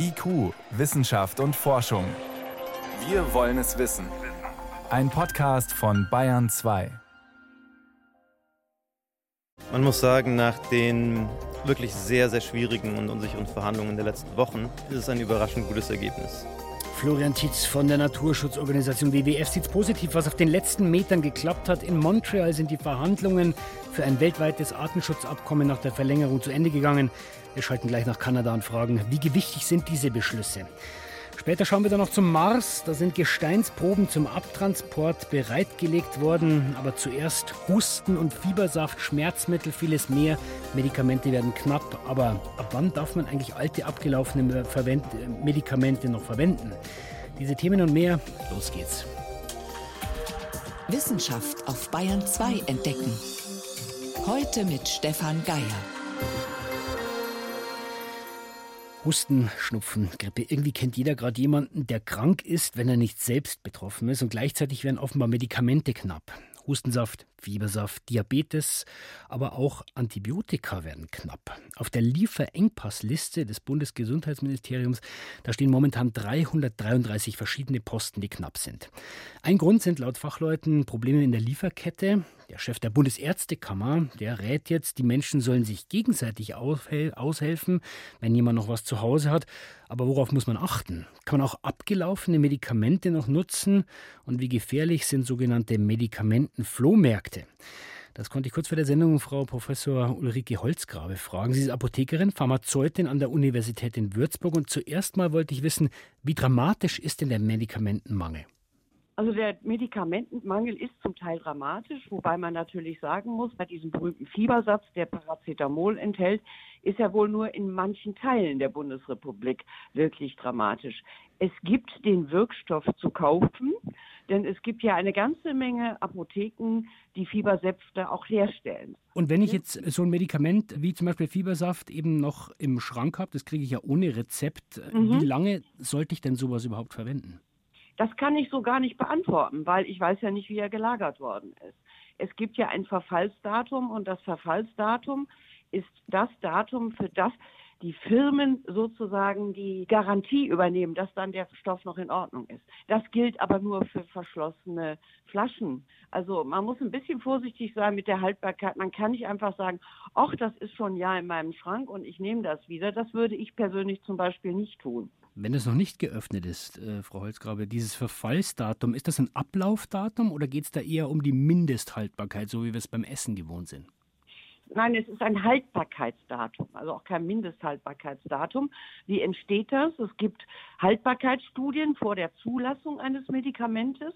IQ, Wissenschaft und Forschung. Wir wollen es wissen. Ein Podcast von Bayern 2. Man muss sagen, nach den wirklich sehr, sehr schwierigen und unsicheren Verhandlungen der letzten Wochen ist es ein überraschend gutes Ergebnis. Florian Tietz von der Naturschutzorganisation WWF sieht positiv, was auf den letzten Metern geklappt hat. In Montreal sind die Verhandlungen für ein weltweites Artenschutzabkommen nach der Verlängerung zu Ende gegangen. Wir schalten gleich nach Kanada und fragen, wie gewichtig sind diese Beschlüsse? Später schauen wir dann noch zum Mars. Da sind Gesteinsproben zum Abtransport bereitgelegt worden. Aber zuerst Husten und Fiebersaft, Schmerzmittel, vieles mehr. Medikamente werden knapp. Aber ab wann darf man eigentlich alte, abgelaufene Medikamente noch verwenden? Diese Themen und mehr, los geht's. Wissenschaft auf Bayern 2 entdecken. Heute mit Stefan Geier. Husten, Schnupfen, Grippe. Irgendwie kennt jeder gerade jemanden, der krank ist, wenn er nicht selbst betroffen ist. Und gleichzeitig werden offenbar Medikamente knapp. Hustensaft, Fiebersaft, Diabetes, aber auch Antibiotika werden knapp. Auf der Lieferengpassliste des Bundesgesundheitsministeriums, da stehen momentan 333 verschiedene Posten, die knapp sind. Ein Grund sind laut Fachleuten Probleme in der Lieferkette. Der Chef der Bundesärztekammer, der rät jetzt, die Menschen sollen sich gegenseitig aushelfen, wenn jemand noch was zu Hause hat. Aber worauf muss man achten? Kann man auch abgelaufene Medikamente noch nutzen? Und wie gefährlich sind sogenannte Medikamentenflohmärkte? Das konnte ich kurz vor der Sendung Frau Professor Ulrike Holzgrabe fragen. Sie ist Apothekerin, Pharmazeutin an der Universität in Würzburg. Und zuerst mal wollte ich wissen, wie dramatisch ist denn der Medikamentenmangel? Also der Medikamentenmangel ist zum Teil dramatisch, wobei man natürlich sagen muss, bei diesem berühmten Fiebersatz, der Paracetamol enthält, ist er wohl nur in manchen Teilen der Bundesrepublik wirklich dramatisch. Es gibt den Wirkstoff zu kaufen, denn es gibt ja eine ganze Menge Apotheken, die Fiebersäfte auch herstellen. Und wenn ich jetzt so ein Medikament wie zum Beispiel Fiebersaft eben noch im Schrank habe, das kriege ich ja ohne Rezept, mhm. wie lange sollte ich denn sowas überhaupt verwenden? Das kann ich so gar nicht beantworten, weil ich weiß ja nicht, wie er gelagert worden ist. Es gibt ja ein Verfallsdatum und das Verfallsdatum ist das Datum, für das die Firmen sozusagen die Garantie übernehmen, dass dann der Stoff noch in Ordnung ist. Das gilt aber nur für verschlossene Flaschen. Also man muss ein bisschen vorsichtig sein mit der Haltbarkeit. Man kann nicht einfach sagen, ach, das ist schon Jahr in meinem Schrank und ich nehme das wieder. Das würde ich persönlich zum Beispiel nicht tun. Wenn es noch nicht geöffnet ist, äh, Frau Holzgrabe, dieses Verfallsdatum, ist das ein Ablaufdatum oder geht es da eher um die Mindesthaltbarkeit, so wie wir es beim Essen gewohnt sind? Nein, es ist ein Haltbarkeitsdatum, also auch kein Mindesthaltbarkeitsdatum. Wie entsteht das? Es gibt Haltbarkeitsstudien vor der Zulassung eines Medikamentes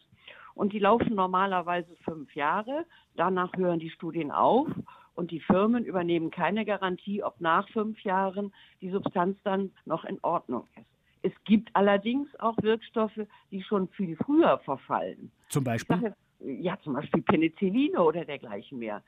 und die laufen normalerweise fünf Jahre. Danach hören die Studien auf und die Firmen übernehmen keine Garantie, ob nach fünf Jahren die Substanz dann noch in Ordnung ist. Es gibt allerdings auch Wirkstoffe, die schon viel früher verfallen. Zum Beispiel? Sage, ja, zum Beispiel Penicilline oder dergleichen mehr.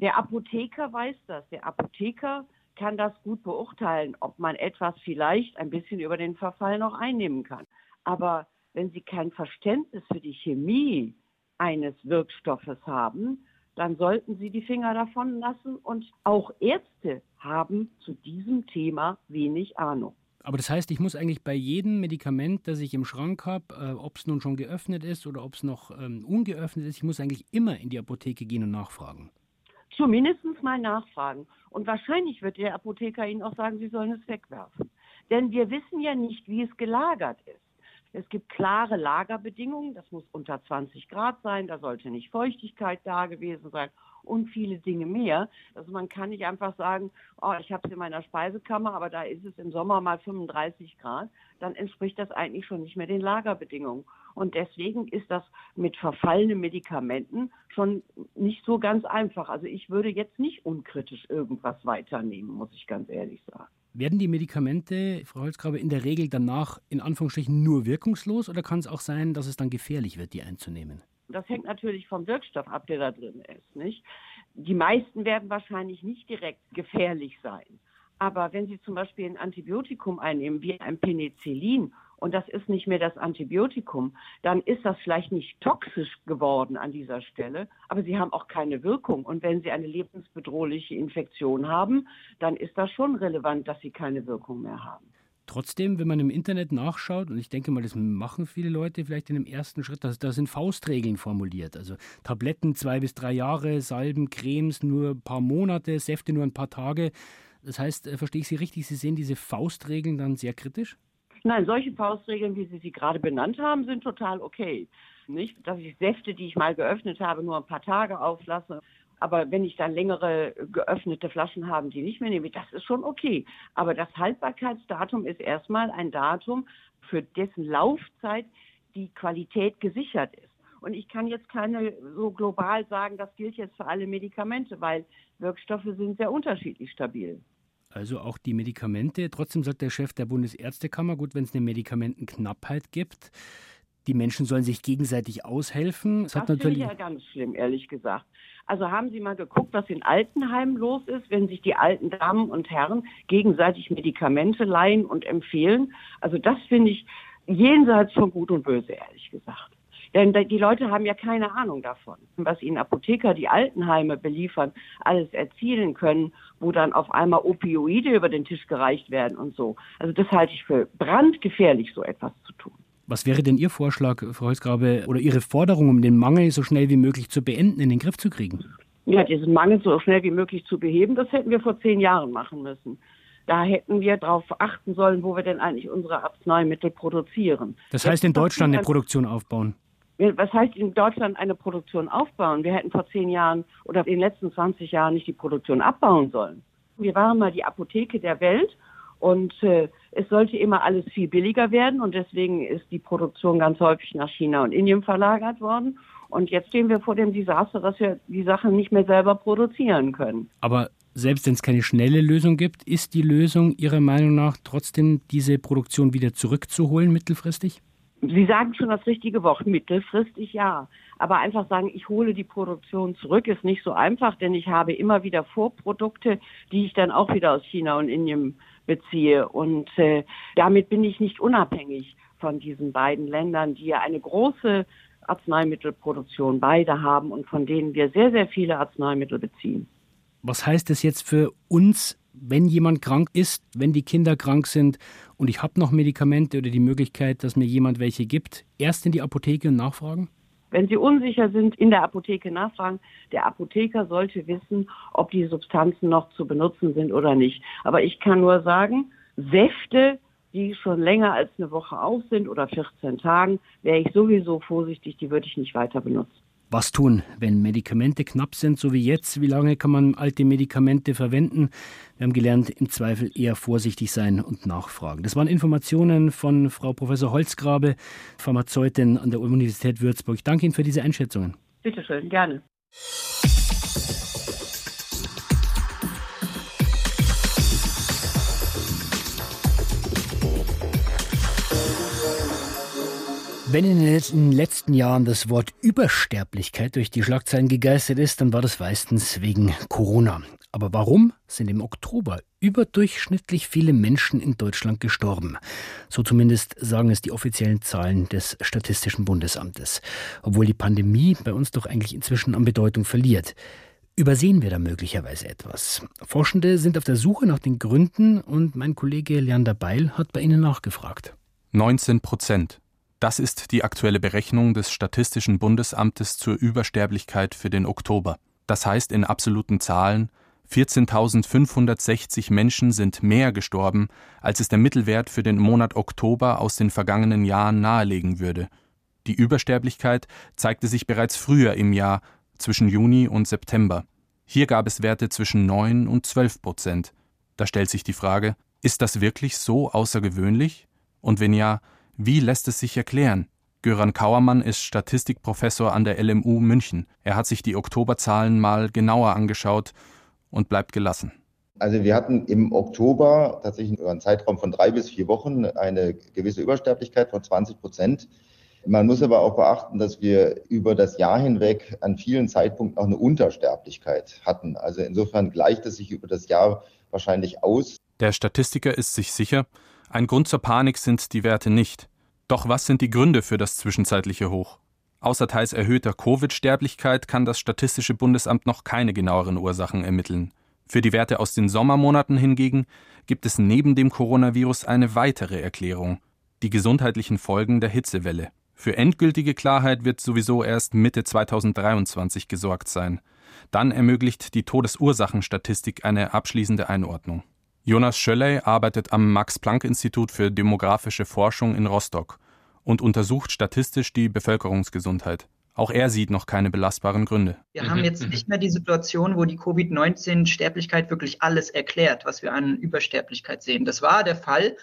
Der Apotheker weiß das. Der Apotheker kann das gut beurteilen, ob man etwas vielleicht ein bisschen über den Verfall noch einnehmen kann. Aber wenn Sie kein Verständnis für die Chemie eines Wirkstoffes haben, dann sollten Sie die Finger davon lassen. Und auch Ärzte haben zu diesem Thema wenig Ahnung. Aber das heißt, ich muss eigentlich bei jedem Medikament, das ich im Schrank habe, äh, ob es nun schon geöffnet ist oder ob es noch ähm, ungeöffnet ist, ich muss eigentlich immer in die Apotheke gehen und nachfragen. Zumindest mal nachfragen. Und wahrscheinlich wird der Apotheker Ihnen auch sagen, Sie sollen es wegwerfen. Denn wir wissen ja nicht, wie es gelagert ist. Es gibt klare Lagerbedingungen, das muss unter 20 Grad sein, da sollte nicht Feuchtigkeit da gewesen sein und viele Dinge mehr. Also man kann nicht einfach sagen, oh, ich habe es in meiner Speisekammer, aber da ist es im Sommer mal 35 Grad. Dann entspricht das eigentlich schon nicht mehr den Lagerbedingungen. Und deswegen ist das mit verfallenen Medikamenten schon nicht so ganz einfach. Also ich würde jetzt nicht unkritisch irgendwas weiternehmen, muss ich ganz ehrlich sagen. Werden die Medikamente, Frau Holzgrabe, in der Regel danach in Anführungsstrichen nur wirkungslos oder kann es auch sein, dass es dann gefährlich wird, die einzunehmen? Das hängt natürlich vom Wirkstoff ab, der da drin ist. Nicht? Die meisten werden wahrscheinlich nicht direkt gefährlich sein. Aber wenn Sie zum Beispiel ein Antibiotikum einnehmen, wie ein Penicillin, und das ist nicht mehr das Antibiotikum, dann ist das vielleicht nicht toxisch geworden an dieser Stelle, aber Sie haben auch keine Wirkung. Und wenn Sie eine lebensbedrohliche Infektion haben, dann ist das schon relevant, dass Sie keine Wirkung mehr haben. Trotzdem, wenn man im Internet nachschaut, und ich denke mal, das machen viele Leute vielleicht in dem ersten Schritt, da, da sind Faustregeln formuliert. Also Tabletten zwei bis drei Jahre, Salben, Cremes nur ein paar Monate, Säfte nur ein paar Tage. Das heißt, äh, verstehe ich Sie richtig, Sie sehen diese Faustregeln dann sehr kritisch? Nein, solche Faustregeln, wie Sie sie gerade benannt haben, sind total okay. Nicht, dass ich Säfte, die ich mal geöffnet habe, nur ein paar Tage auflasse. Aber wenn ich dann längere geöffnete Flaschen habe, die nicht mehr nehme, das ist schon okay. Aber das Haltbarkeitsdatum ist erstmal ein Datum, für dessen Laufzeit die Qualität gesichert ist. Und ich kann jetzt keine so global sagen, das gilt jetzt für alle Medikamente, weil Wirkstoffe sind sehr unterschiedlich stabil. Also auch die Medikamente. Trotzdem sagt der Chef der Bundesärztekammer, gut, wenn es eine Medikamentenknappheit gibt, die Menschen sollen sich gegenseitig aushelfen. Das, das finde ich ja ganz schlimm, ehrlich gesagt. Also haben Sie mal geguckt, was in Altenheimen los ist, wenn sich die alten Damen und Herren gegenseitig Medikamente leihen und empfehlen? Also das finde ich jenseits von Gut und Böse, ehrlich gesagt. Denn die Leute haben ja keine Ahnung davon, was ihnen Apotheker, die Altenheime beliefern, alles erzielen können, wo dann auf einmal Opioide über den Tisch gereicht werden und so. Also das halte ich für brandgefährlich, so etwas zu tun. Was wäre denn Ihr Vorschlag, Frau Holzgrabe, oder Ihre Forderung, um den Mangel so schnell wie möglich zu beenden, in den Griff zu kriegen? Ja, diesen Mangel so schnell wie möglich zu beheben, das hätten wir vor zehn Jahren machen müssen. Da hätten wir darauf achten sollen, wo wir denn eigentlich unsere Arzneimittel produzieren. Das heißt, in Deutschland eine Produktion aufbauen? Was heißt in Deutschland eine Produktion aufbauen? Wir hätten vor zehn Jahren oder in den letzten 20 Jahren nicht die Produktion abbauen sollen. Wir waren mal die Apotheke der Welt und äh, es sollte immer alles viel billiger werden und deswegen ist die Produktion ganz häufig nach China und Indien verlagert worden. Und jetzt stehen wir vor dem Desaster, dass wir die Sachen nicht mehr selber produzieren können. Aber selbst wenn es keine schnelle Lösung gibt, ist die Lösung Ihrer Meinung nach trotzdem, diese Produktion wieder zurückzuholen mittelfristig? Sie sagen schon das richtige Wort, mittelfristig ja. Aber einfach sagen, ich hole die Produktion zurück, ist nicht so einfach, denn ich habe immer wieder Vorprodukte, die ich dann auch wieder aus China und Indien beziehe. Und äh, damit bin ich nicht unabhängig von diesen beiden Ländern, die ja eine große Arzneimittelproduktion beide haben und von denen wir sehr, sehr viele Arzneimittel beziehen. Was heißt das jetzt für uns, wenn jemand krank ist, wenn die Kinder krank sind und ich habe noch Medikamente oder die Möglichkeit, dass mir jemand welche gibt, erst in die Apotheke und nachfragen? Wenn Sie unsicher sind, in der Apotheke nachfragen. Der Apotheker sollte wissen, ob die Substanzen noch zu benutzen sind oder nicht. Aber ich kann nur sagen, Säfte, die schon länger als eine Woche auf sind oder 14 Tagen, wäre ich sowieso vorsichtig, die würde ich nicht weiter benutzen. Was tun, wenn Medikamente knapp sind, so wie jetzt? Wie lange kann man alte Medikamente verwenden? Wir haben gelernt, im Zweifel eher vorsichtig sein und nachfragen. Das waren Informationen von Frau Professor Holzgrabe, Pharmazeutin an der Universität Würzburg. Ich danke Ihnen für diese Einschätzungen. Bitte schön, gerne. Wenn in den letzten Jahren das Wort Übersterblichkeit durch die Schlagzeilen gegeistert ist, dann war das meistens wegen Corona. Aber warum sind im Oktober überdurchschnittlich viele Menschen in Deutschland gestorben? So zumindest sagen es die offiziellen Zahlen des Statistischen Bundesamtes. Obwohl die Pandemie bei uns doch eigentlich inzwischen an Bedeutung verliert. Übersehen wir da möglicherweise etwas? Forschende sind auf der Suche nach den Gründen und mein Kollege Leander Beil hat bei Ihnen nachgefragt. 19 Prozent. Das ist die aktuelle Berechnung des Statistischen Bundesamtes zur Übersterblichkeit für den Oktober. Das heißt in absoluten Zahlen 14.560 Menschen sind mehr gestorben, als es der Mittelwert für den Monat Oktober aus den vergangenen Jahren nahelegen würde. Die Übersterblichkeit zeigte sich bereits früher im Jahr, zwischen Juni und September. Hier gab es Werte zwischen 9 und 12 Prozent. Da stellt sich die Frage, ist das wirklich so außergewöhnlich? Und wenn ja, wie lässt es sich erklären? Göran Kauermann ist Statistikprofessor an der LMU München. Er hat sich die Oktoberzahlen mal genauer angeschaut und bleibt gelassen. Also wir hatten im Oktober tatsächlich über einen Zeitraum von drei bis vier Wochen eine gewisse Übersterblichkeit von 20 Prozent. Man muss aber auch beachten, dass wir über das Jahr hinweg an vielen Zeitpunkten auch eine Untersterblichkeit hatten. Also insofern gleicht es sich über das Jahr wahrscheinlich aus. Der Statistiker ist sich sicher, ein Grund zur Panik sind die Werte nicht. Doch was sind die Gründe für das zwischenzeitliche Hoch? Außer teils erhöhter Covid-Sterblichkeit kann das Statistische Bundesamt noch keine genaueren Ursachen ermitteln. Für die Werte aus den Sommermonaten hingegen gibt es neben dem Coronavirus eine weitere Erklärung, die gesundheitlichen Folgen der Hitzewelle. Für endgültige Klarheit wird sowieso erst Mitte 2023 gesorgt sein. Dann ermöglicht die Todesursachenstatistik eine abschließende Einordnung. Jonas Schölley arbeitet am Max-Planck-Institut für demografische Forschung in Rostock und untersucht statistisch die Bevölkerungsgesundheit. Auch er sieht noch keine belastbaren Gründe. Wir haben jetzt nicht mehr die Situation, wo die Covid-19-Sterblichkeit wirklich alles erklärt, was wir an Übersterblichkeit sehen. Das war der Fall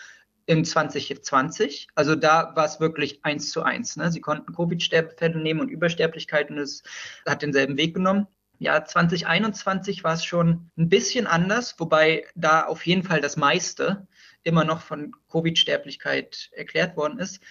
im 2020. Also da war es wirklich eins zu eins. Ne? Sie konnten Covid-Sterbefälle nehmen und Übersterblichkeit und es hat denselben Weg genommen. Ja, 2021 war es schon ein bisschen anders, wobei da auf jeden Fall das meiste immer noch von Covid-Sterblichkeit erklärt worden ist.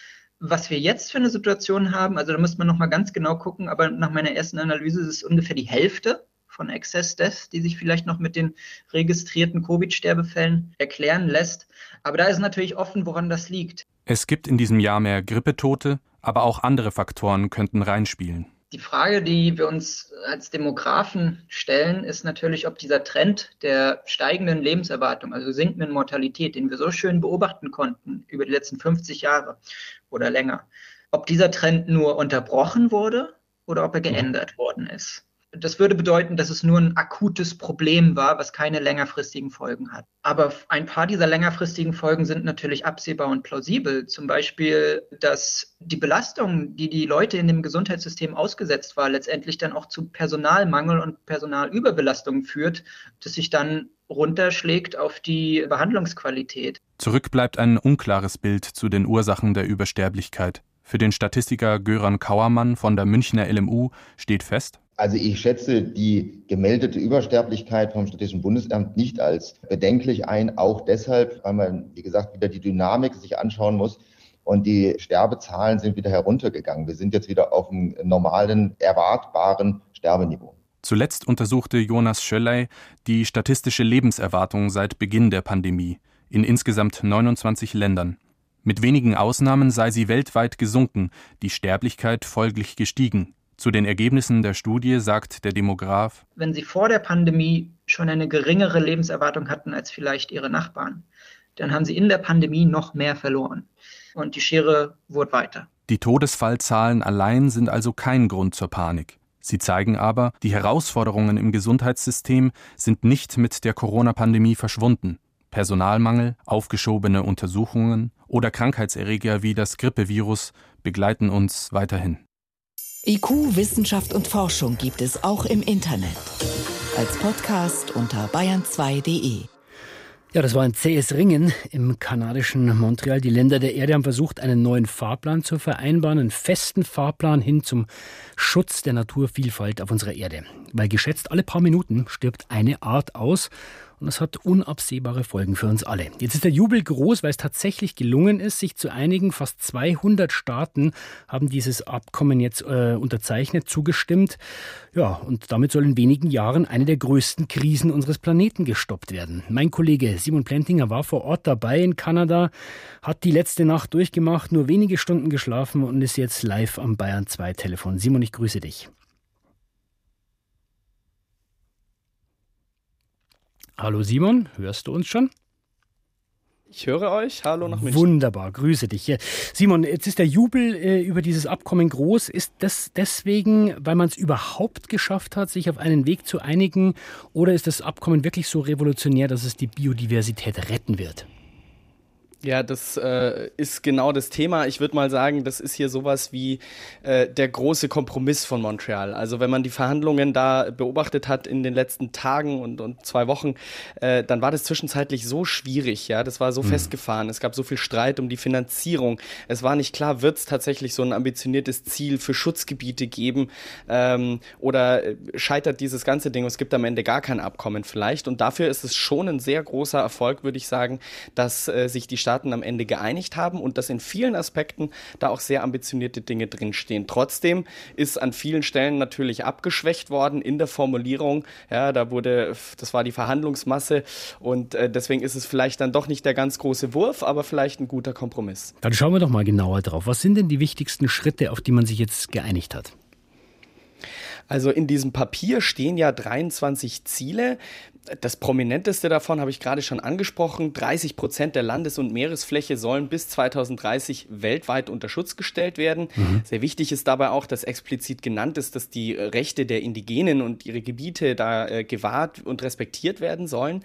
Was wir jetzt für eine Situation haben, also da müsste man nochmal ganz genau gucken, aber nach meiner ersten Analyse ist es ungefähr die Hälfte von Excess Deaths, die sich vielleicht noch mit den registrierten Covid-Sterbefällen erklären lässt. Aber da ist natürlich offen, woran das liegt. Es gibt in diesem Jahr mehr Grippetote, aber auch andere Faktoren könnten reinspielen. Die Frage, die wir uns als Demografen stellen, ist natürlich, ob dieser Trend der steigenden Lebenserwartung, also sinkenden Mortalität, den wir so schön beobachten konnten über die letzten 50 Jahre oder länger, ob dieser Trend nur unterbrochen wurde oder ob er geändert worden ist. Das würde bedeuten, dass es nur ein akutes Problem war, was keine längerfristigen Folgen hat. Aber ein paar dieser längerfristigen Folgen sind natürlich absehbar und plausibel. Zum Beispiel, dass die Belastung, die die Leute in dem Gesundheitssystem ausgesetzt war, letztendlich dann auch zu Personalmangel und Personalüberbelastung führt, das sich dann runterschlägt auf die Behandlungsqualität. Zurück bleibt ein unklares Bild zu den Ursachen der Übersterblichkeit. Für den Statistiker Göran Kauermann von der Münchner LMU steht fest, also ich schätze die gemeldete Übersterblichkeit vom Statistischen Bundesamt nicht als bedenklich ein, auch deshalb, weil man, wie gesagt, wieder die Dynamik sich anschauen muss. Und die Sterbezahlen sind wieder heruntergegangen. Wir sind jetzt wieder auf einem normalen, erwartbaren Sterbeniveau. Zuletzt untersuchte Jonas Schölley die statistische Lebenserwartung seit Beginn der Pandemie in insgesamt 29 Ländern. Mit wenigen Ausnahmen sei sie weltweit gesunken, die Sterblichkeit folglich gestiegen. Zu den Ergebnissen der Studie sagt der Demograf, wenn Sie vor der Pandemie schon eine geringere Lebenserwartung hatten als vielleicht Ihre Nachbarn, dann haben Sie in der Pandemie noch mehr verloren. Und die Schere wurde weiter. Die Todesfallzahlen allein sind also kein Grund zur Panik. Sie zeigen aber, die Herausforderungen im Gesundheitssystem sind nicht mit der Corona-Pandemie verschwunden. Personalmangel, aufgeschobene Untersuchungen oder Krankheitserreger wie das Grippevirus begleiten uns weiterhin. IQ, Wissenschaft und Forschung gibt es auch im Internet. Als Podcast unter bayern2.de. Ja, das war ein zähes Ringen im kanadischen Montreal. Die Länder der Erde haben versucht, einen neuen Fahrplan zu vereinbaren, einen festen Fahrplan hin zum Schutz der Naturvielfalt auf unserer Erde. Weil geschätzt alle paar Minuten stirbt eine Art aus und das hat unabsehbare Folgen für uns alle. Jetzt ist der Jubel groß, weil es tatsächlich gelungen ist, sich zu einigen. Fast 200 Staaten haben dieses Abkommen jetzt äh, unterzeichnet, zugestimmt. Ja, und damit soll in wenigen Jahren eine der größten Krisen unseres Planeten gestoppt werden. Mein Kollege Simon Plentinger war vor Ort dabei in Kanada, hat die letzte Nacht durchgemacht, nur wenige Stunden geschlafen und ist jetzt live am Bayern 2 Telefon. Simon, ich grüße dich. Hallo Simon, hörst du uns schon? Ich höre euch. Hallo nach München. Wunderbar, grüße dich. Simon, jetzt ist der Jubel äh, über dieses Abkommen groß. Ist das deswegen, weil man es überhaupt geschafft hat, sich auf einen Weg zu einigen? Oder ist das Abkommen wirklich so revolutionär, dass es die Biodiversität retten wird? Ja, das äh, ist genau das Thema. Ich würde mal sagen, das ist hier sowas wie äh, der große Kompromiss von Montreal. Also wenn man die Verhandlungen da beobachtet hat in den letzten Tagen und, und zwei Wochen, äh, dann war das zwischenzeitlich so schwierig. Ja, das war so mhm. festgefahren. Es gab so viel Streit um die Finanzierung. Es war nicht klar, wird es tatsächlich so ein ambitioniertes Ziel für Schutzgebiete geben ähm, oder äh, scheitert dieses ganze Ding? Es gibt am Ende gar kein Abkommen vielleicht. Und dafür ist es schon ein sehr großer Erfolg, würde ich sagen, dass äh, sich die Staaten Staaten am Ende geeinigt haben und dass in vielen Aspekten da auch sehr ambitionierte Dinge drinstehen. Trotzdem ist an vielen Stellen natürlich abgeschwächt worden in der Formulierung. Ja, da wurde, das war die Verhandlungsmasse und äh, deswegen ist es vielleicht dann doch nicht der ganz große Wurf, aber vielleicht ein guter Kompromiss. Dann schauen wir doch mal genauer drauf. Was sind denn die wichtigsten Schritte, auf die man sich jetzt geeinigt hat? Also in diesem Papier stehen ja 23 Ziele Das prominenteste davon habe ich gerade schon angesprochen. 30 Prozent der Landes- und Meeresfläche sollen bis 2030 weltweit unter Schutz gestellt werden. Mhm. Sehr wichtig ist dabei auch, dass explizit genannt ist, dass die Rechte der Indigenen und ihre Gebiete da äh, gewahrt und respektiert werden sollen.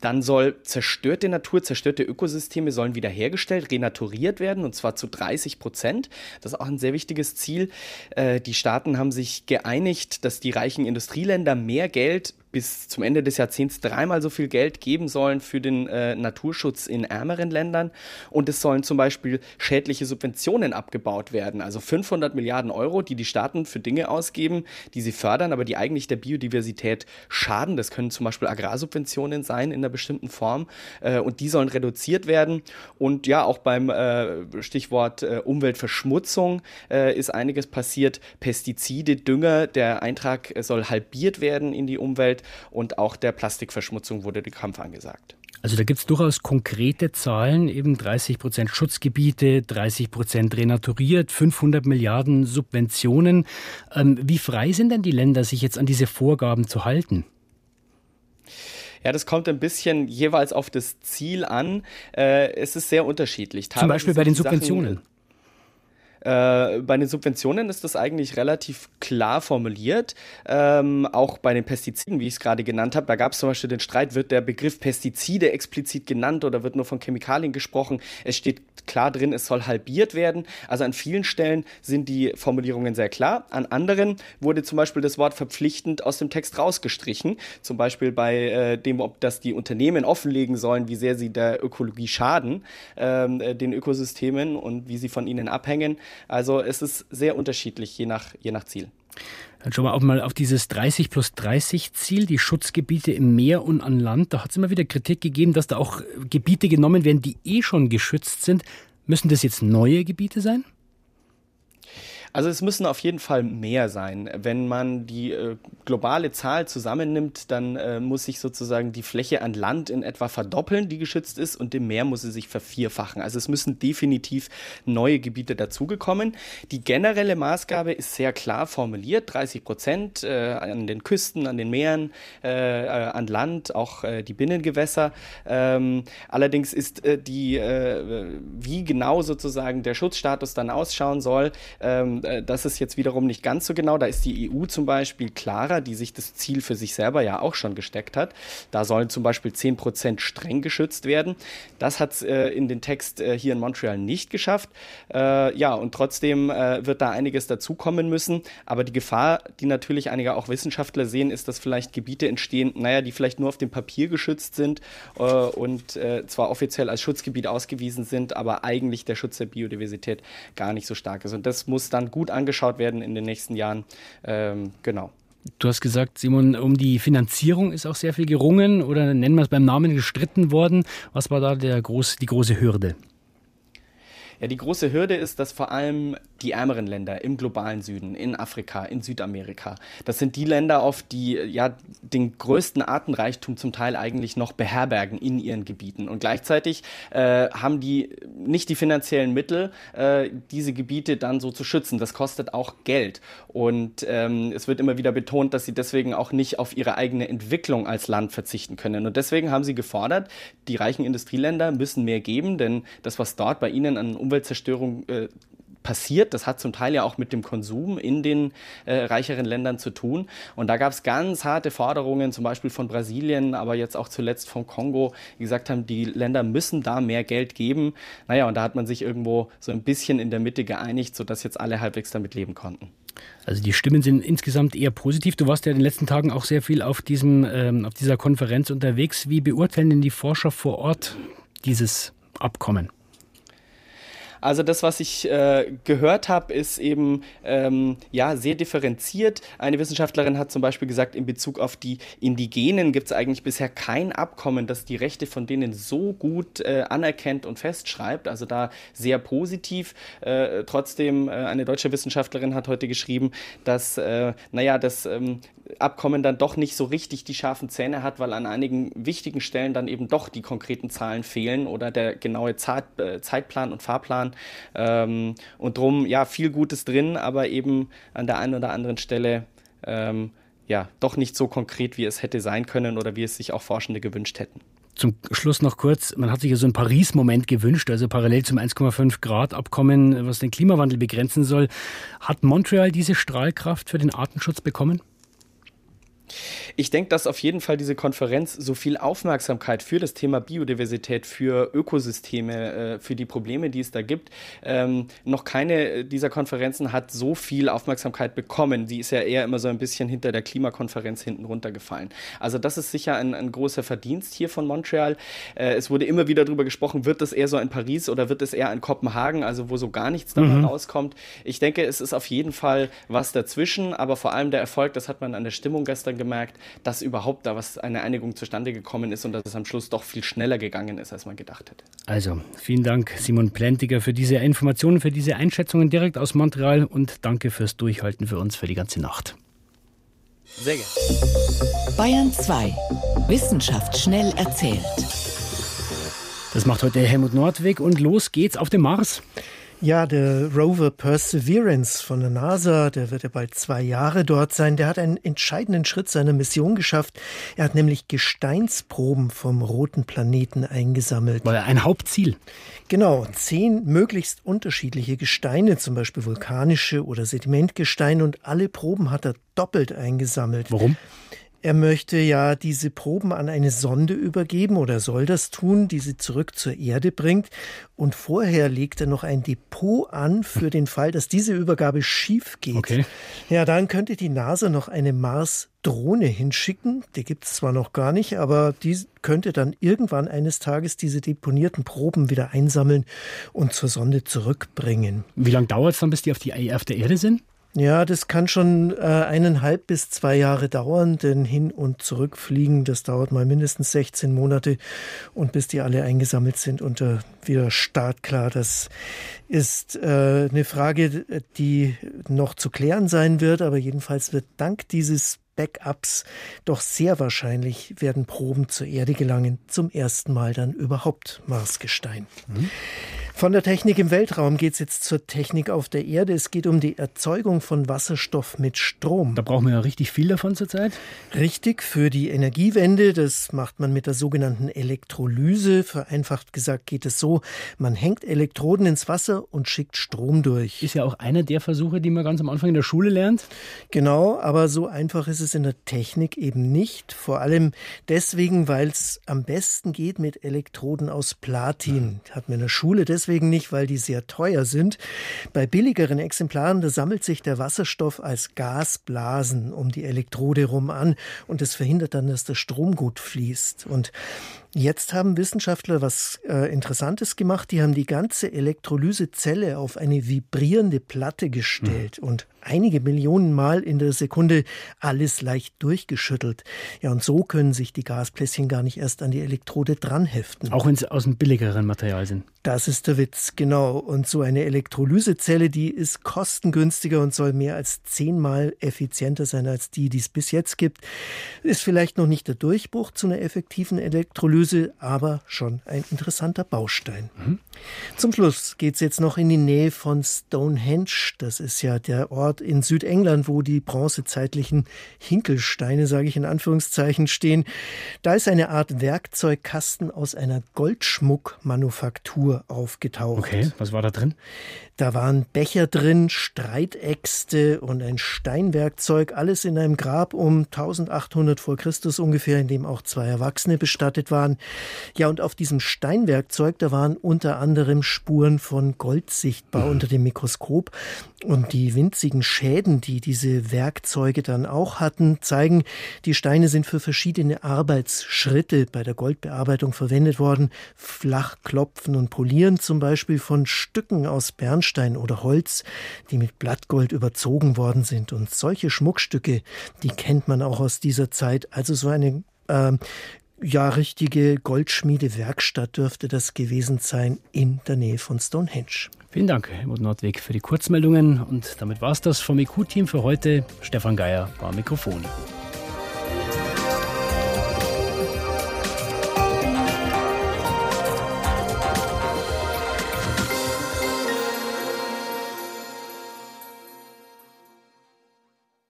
Dann soll zerstörte Natur, zerstörte Ökosysteme sollen wiederhergestellt, renaturiert werden und zwar zu 30 Prozent. Das ist auch ein sehr wichtiges Ziel. Äh, die Staaten haben sich geeinigt, dass die reichen Industrieländer mehr Geld bis zum Ende des Jahrzehnts dreimal so viel Geld geben sollen für den äh, Naturschutz in ärmeren Ländern. Und es sollen zum Beispiel schädliche Subventionen abgebaut werden. Also 500 Milliarden Euro, die die Staaten für Dinge ausgeben, die sie fördern, aber die eigentlich der Biodiversität schaden. Das können zum Beispiel Agrarsubventionen sein in einer bestimmten Form. Äh, und die sollen reduziert werden. Und ja, auch beim äh, Stichwort äh, Umweltverschmutzung äh, ist einiges passiert. Pestizide, Dünger, der Eintrag soll halbiert werden in die Umwelt. Umwelt und auch der Plastikverschmutzung wurde der Kampf angesagt. Also da gibt es durchaus konkrete Zahlen, eben 30 Prozent Schutzgebiete, 30 Prozent renaturiert, 500 Milliarden Subventionen. Ähm, wie frei sind denn die Länder, sich jetzt an diese Vorgaben zu halten? Ja, das kommt ein bisschen jeweils auf das Ziel an. Äh, es ist sehr unterschiedlich. Teilweise Zum Beispiel bei den Subventionen. Sachen, äh, bei den Subventionen ist das eigentlich relativ klar formuliert. Ähm, auch bei den Pestiziden, wie ich es gerade genannt habe, da gab es zum Beispiel den Streit, wird der Begriff Pestizide explizit genannt oder wird nur von Chemikalien gesprochen. Es steht klar drin, es soll halbiert werden. Also an vielen Stellen sind die Formulierungen sehr klar. An anderen wurde zum Beispiel das Wort verpflichtend aus dem Text rausgestrichen. Zum Beispiel bei äh, dem, ob das die Unternehmen offenlegen sollen, wie sehr sie der Ökologie schaden, ähm, äh, den Ökosystemen und wie sie von ihnen abhängen. Also es ist sehr unterschiedlich, je nach, je nach Ziel. Dann schauen wir auch mal auf dieses 30 plus 30 Ziel, die Schutzgebiete im Meer und an Land. Da hat es immer wieder Kritik gegeben, dass da auch Gebiete genommen werden, die eh schon geschützt sind. Müssen das jetzt neue Gebiete sein? Also es müssen auf jeden Fall mehr sein. Wenn man die äh, globale Zahl zusammennimmt, dann äh, muss sich sozusagen die Fläche an Land in etwa verdoppeln, die geschützt ist, und im Meer muss sie sich vervierfachen. Also es müssen definitiv neue Gebiete dazugekommen. Die generelle Maßgabe ist sehr klar formuliert: 30 Prozent äh, an den Küsten, an den Meeren, äh, äh, an Land, auch äh, die Binnengewässer. Ähm, allerdings ist die, wie genau sozusagen der Schutzstatus dann ausschauen soll, ähm, äh, das ist jetzt wiederum nicht ganz so genau. Da ist die EU zum Beispiel klarer, die sich das Ziel für sich selber ja auch schon gesteckt hat. Da sollen zum Beispiel 10 Prozent streng geschützt werden. Das hat es äh, in den Text äh, hier in Montreal nicht geschafft. Äh, ja, und trotzdem äh, wird da einiges dazukommen müssen. Aber die Gefahr, die natürlich einige auch Wissenschaftler sehen, ist, dass vielleicht Gebiete entstehen, naja, die vielleicht nur auf dem Papier geschützt sind und zwar offiziell als Schutzgebiet ausgewiesen sind, aber eigentlich der Schutz der Biodiversität gar nicht so stark ist. Und das muss dann gut angeschaut werden in den nächsten Jahren. Ähm, genau. Du hast gesagt, Simon, um die Finanzierung ist auch sehr viel gerungen oder nennen wir es beim Namen gestritten worden. Was war da der groß, die große Hürde? Ja, die große Hürde ist, dass vor allem die ärmeren Länder im globalen Süden, in Afrika, in Südamerika, das sind die Länder oft, die ja den größten Artenreichtum zum Teil eigentlich noch beherbergen in ihren Gebieten. Und gleichzeitig äh, haben die nicht die finanziellen Mittel, äh, diese Gebiete dann so zu schützen. Das kostet auch Geld. Und ähm, es wird immer wieder betont, dass sie deswegen auch nicht auf ihre eigene Entwicklung als Land verzichten können. Und deswegen haben sie gefordert, die reichen Industrieländer müssen mehr geben, denn das, was dort bei ihnen an Umweltzerstörung äh, passiert. Das hat zum Teil ja auch mit dem Konsum in den äh, reicheren Ländern zu tun. Und da gab es ganz harte Forderungen, zum Beispiel von Brasilien, aber jetzt auch zuletzt vom Kongo, die gesagt haben, die Länder müssen da mehr Geld geben. Naja, und da hat man sich irgendwo so ein bisschen in der Mitte geeinigt, sodass jetzt alle halbwegs damit leben konnten. Also die Stimmen sind insgesamt eher positiv. Du warst ja in den letzten Tagen auch sehr viel auf, diesem, ähm, auf dieser Konferenz unterwegs. Wie beurteilen denn die Forscher vor Ort dieses Abkommen? Also das, was ich äh, gehört habe, ist eben ähm, ja sehr differenziert. Eine Wissenschaftlerin hat zum Beispiel gesagt, in Bezug auf die Indigenen gibt es eigentlich bisher kein Abkommen, das die Rechte von denen so gut äh, anerkennt und festschreibt. Also da sehr positiv. Äh, trotzdem, äh, eine deutsche Wissenschaftlerin hat heute geschrieben, dass, äh, naja, das ähm, Abkommen dann doch nicht so richtig die scharfen Zähne hat, weil an einigen wichtigen Stellen dann eben doch die konkreten Zahlen fehlen oder der genaue äh, Zeitplan und Fahrplan. Ähm, und drum, ja, viel Gutes drin, aber eben an der einen oder anderen Stelle ähm, ja doch nicht so konkret, wie es hätte sein können oder wie es sich auch Forschende gewünscht hätten. Zum Schluss noch kurz, man hat sich ja so einen Paris-Moment gewünscht, also parallel zum 1,5 Grad Abkommen, was den Klimawandel begrenzen soll. Hat Montreal diese Strahlkraft für den Artenschutz bekommen? Ich denke, dass auf jeden Fall diese Konferenz so viel Aufmerksamkeit für das Thema Biodiversität, für Ökosysteme, äh, für die Probleme, die es da gibt, ähm, noch keine dieser Konferenzen hat so viel Aufmerksamkeit bekommen. Die ist ja eher immer so ein bisschen hinter der Klimakonferenz hinten runtergefallen. Also das ist sicher ein, ein großer Verdienst hier von Montreal. Äh, es wurde immer wieder darüber gesprochen, wird es eher so in Paris oder wird es eher in Kopenhagen, also wo so gar nichts dabei mhm. rauskommt. Ich denke, es ist auf jeden Fall was dazwischen, aber vor allem der Erfolg, das hat man an der Stimmung gestern gemerkt, dass überhaupt da was eine Einigung zustande gekommen ist und dass es am Schluss doch viel schneller gegangen ist, als man gedacht hätte. Also, vielen Dank, Simon Plentiger, für diese Informationen, für diese Einschätzungen direkt aus Montreal und danke fürs Durchhalten für uns für die ganze Nacht. Sehr gerne. Bayern 2. Wissenschaft schnell erzählt. Das macht heute Helmut Nordweg und los geht's auf dem Mars. Ja, der Rover Perseverance von der NASA, der wird ja bald zwei Jahre dort sein, der hat einen entscheidenden Schritt seiner Mission geschafft. Er hat nämlich Gesteinsproben vom roten Planeten eingesammelt. War ein Hauptziel. Genau, zehn möglichst unterschiedliche Gesteine, zum Beispiel vulkanische oder Sedimentgesteine und alle Proben hat er doppelt eingesammelt. Warum? Er möchte ja diese Proben an eine Sonde übergeben oder soll das tun, die sie zurück zur Erde bringt. Und vorher legt er noch ein Depot an für den Fall, dass diese Übergabe schief geht. Okay. Ja, dann könnte die NASA noch eine Mars-Drohne hinschicken. Die gibt es zwar noch gar nicht, aber die könnte dann irgendwann eines Tages diese deponierten Proben wieder einsammeln und zur Sonde zurückbringen. Wie lange dauert es dann, bis die auf, die auf der Erde sind? Ja, das kann schon äh, eineinhalb bis zwei Jahre dauern, denn hin und zurückfliegen, das dauert mal mindestens 16 Monate und bis die alle eingesammelt sind und äh, wieder startklar. Das ist äh, eine Frage, die noch zu klären sein wird, aber jedenfalls wird dank dieses Backups doch sehr wahrscheinlich werden Proben zur Erde gelangen, zum ersten Mal dann überhaupt Marsgestein. Mhm. Von der Technik im Weltraum geht es jetzt zur Technik auf der Erde. Es geht um die Erzeugung von Wasserstoff mit Strom. Da brauchen wir ja richtig viel davon zurzeit. Richtig, für die Energiewende. Das macht man mit der sogenannten Elektrolyse. Vereinfacht gesagt geht es so, man hängt Elektroden ins Wasser und schickt Strom durch. Ist ja auch einer der Versuche, die man ganz am Anfang in der Schule lernt. Genau, aber so einfach ist es in der Technik eben nicht. Vor allem deswegen, weil es am besten geht mit Elektroden aus Platin. Hat man in der Schule deswegen deswegen nicht, weil die sehr teuer sind. Bei billigeren Exemplaren, da sammelt sich der Wasserstoff als Gasblasen um die Elektrode rum an und es verhindert dann, dass der Strom gut fließt. Und Jetzt haben Wissenschaftler was äh, Interessantes gemacht. Die haben die ganze Elektrolysezelle auf eine vibrierende Platte gestellt mhm. und einige Millionen Mal in der Sekunde alles leicht durchgeschüttelt. Ja, und so können sich die Gaspläschchen gar nicht erst an die Elektrode dranheften. Auch wenn sie aus dem billigeren Material sind. Das ist der Witz, genau. Und so eine Elektrolysezelle, die ist kostengünstiger und soll mehr als zehnmal effizienter sein als die, die es bis jetzt gibt. Ist vielleicht noch nicht der Durchbruch zu einer effektiven Elektrolyse Analyse, aber schon ein interessanter Baustein. Mhm. Zum Schluss geht es jetzt noch in die Nähe von Stonehenge. Das ist ja der Ort in Südengland, wo die bronzezeitlichen Hinkelsteine, sage ich in Anführungszeichen, stehen. Da ist eine Art Werkzeugkasten aus einer Goldschmuckmanufaktur aufgetaucht. Okay, was war da drin? Da waren Becher drin, Streitäxte und ein Steinwerkzeug, alles in einem Grab um 1800 vor Christus ungefähr, in dem auch zwei Erwachsene bestattet waren. Ja, und auf diesem Steinwerkzeug, da waren unter anderem Spuren von Gold sichtbar mhm. unter dem Mikroskop. Und die winzigen Schäden, die diese Werkzeuge dann auch hatten, zeigen, die Steine sind für verschiedene Arbeitsschritte bei der Goldbearbeitung verwendet worden. Flachklopfen und Polieren zum Beispiel von Stücken aus Bernstein oder Holz, die mit Blattgold überzogen worden sind. Und solche Schmuckstücke, die kennt man auch aus dieser Zeit. Also so eine äh, ja, richtige Goldschmiedewerkstatt dürfte das gewesen sein in der Nähe von Stonehenge. Vielen Dank, Helmut Nordweg, für die Kurzmeldungen. Und damit war es das vom IQ-Team für heute. Stefan Geier war Mikrofon.